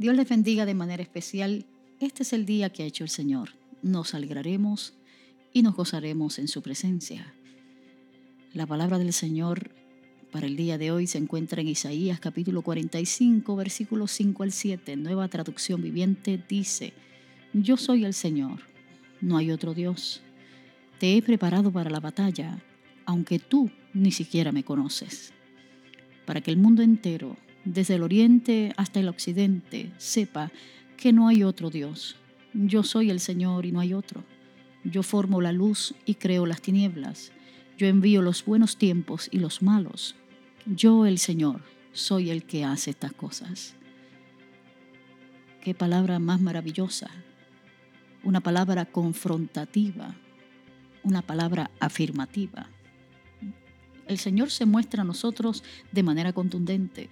Dios les bendiga de manera especial. Este es el día que ha hecho el Señor. Nos alegraremos y nos gozaremos en su presencia. La palabra del Señor para el día de hoy se encuentra en Isaías capítulo 45, versículos 5 al 7. Nueva traducción viviente dice, Yo soy el Señor, no hay otro Dios. Te he preparado para la batalla, aunque tú ni siquiera me conoces, para que el mundo entero desde el oriente hasta el occidente, sepa que no hay otro Dios. Yo soy el Señor y no hay otro. Yo formo la luz y creo las tinieblas. Yo envío los buenos tiempos y los malos. Yo, el Señor, soy el que hace estas cosas. Qué palabra más maravillosa. Una palabra confrontativa. Una palabra afirmativa. El Señor se muestra a nosotros de manera contundente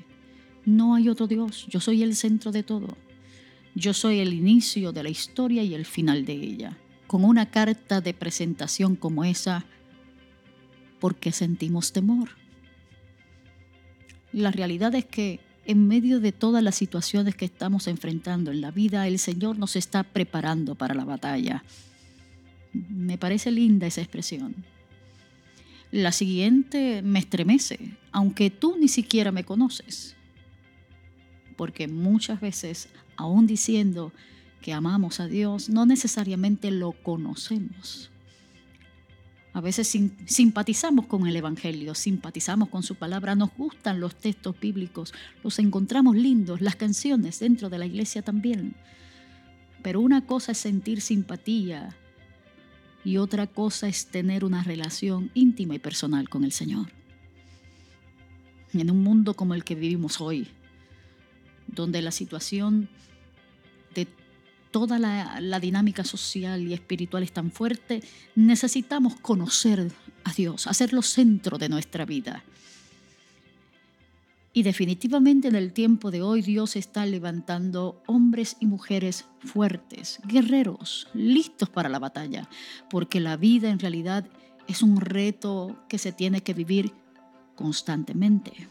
no hay otro Dios, yo soy el centro de todo. Yo soy el inicio de la historia y el final de ella. Con una carta de presentación como esa, ¿por qué sentimos temor? La realidad es que en medio de todas las situaciones que estamos enfrentando en la vida, el Señor nos está preparando para la batalla. Me parece linda esa expresión. La siguiente me estremece, aunque tú ni siquiera me conoces porque muchas veces, aún diciendo que amamos a Dios, no necesariamente lo conocemos. A veces simpatizamos con el Evangelio, simpatizamos con su palabra, nos gustan los textos bíblicos, los encontramos lindos, las canciones dentro de la iglesia también. Pero una cosa es sentir simpatía y otra cosa es tener una relación íntima y personal con el Señor. En un mundo como el que vivimos hoy, donde la situación de toda la, dinámica social y espiritual es tan fuerte, necesitamos conocer a Dios, hacerlo centro de nuestra vida. Y definitivamente en el tiempo de hoy Dios está levantando hombres y mujeres fuertes, guerreros, listos para la batalla, porque la vida en realidad es un reto que se tiene que vivir constantemente.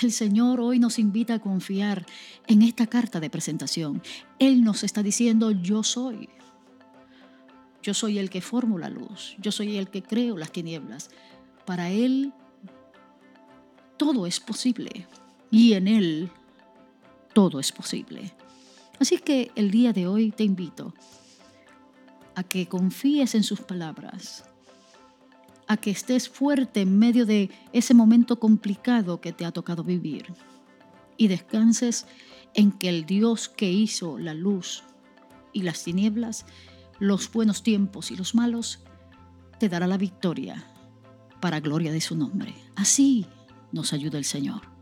El Señor hoy nos invita a confiar en esta carta de presentación. Él nos está diciendo, yo soy. Yo soy el que formo la luz. Yo soy el que creo las tinieblas. Para Él todo es posible. Y en Él todo es posible. Así que el día de hoy te invito a que confíes en sus palabras, a que estés fuerte en medio de ese momento complicado que te ha tocado vivir y descanses en que el Dios que hizo la luz y las tinieblas, los buenos tiempos y los malos, te dará la victoria para gloria de su nombre. Así nos ayuda el Señor.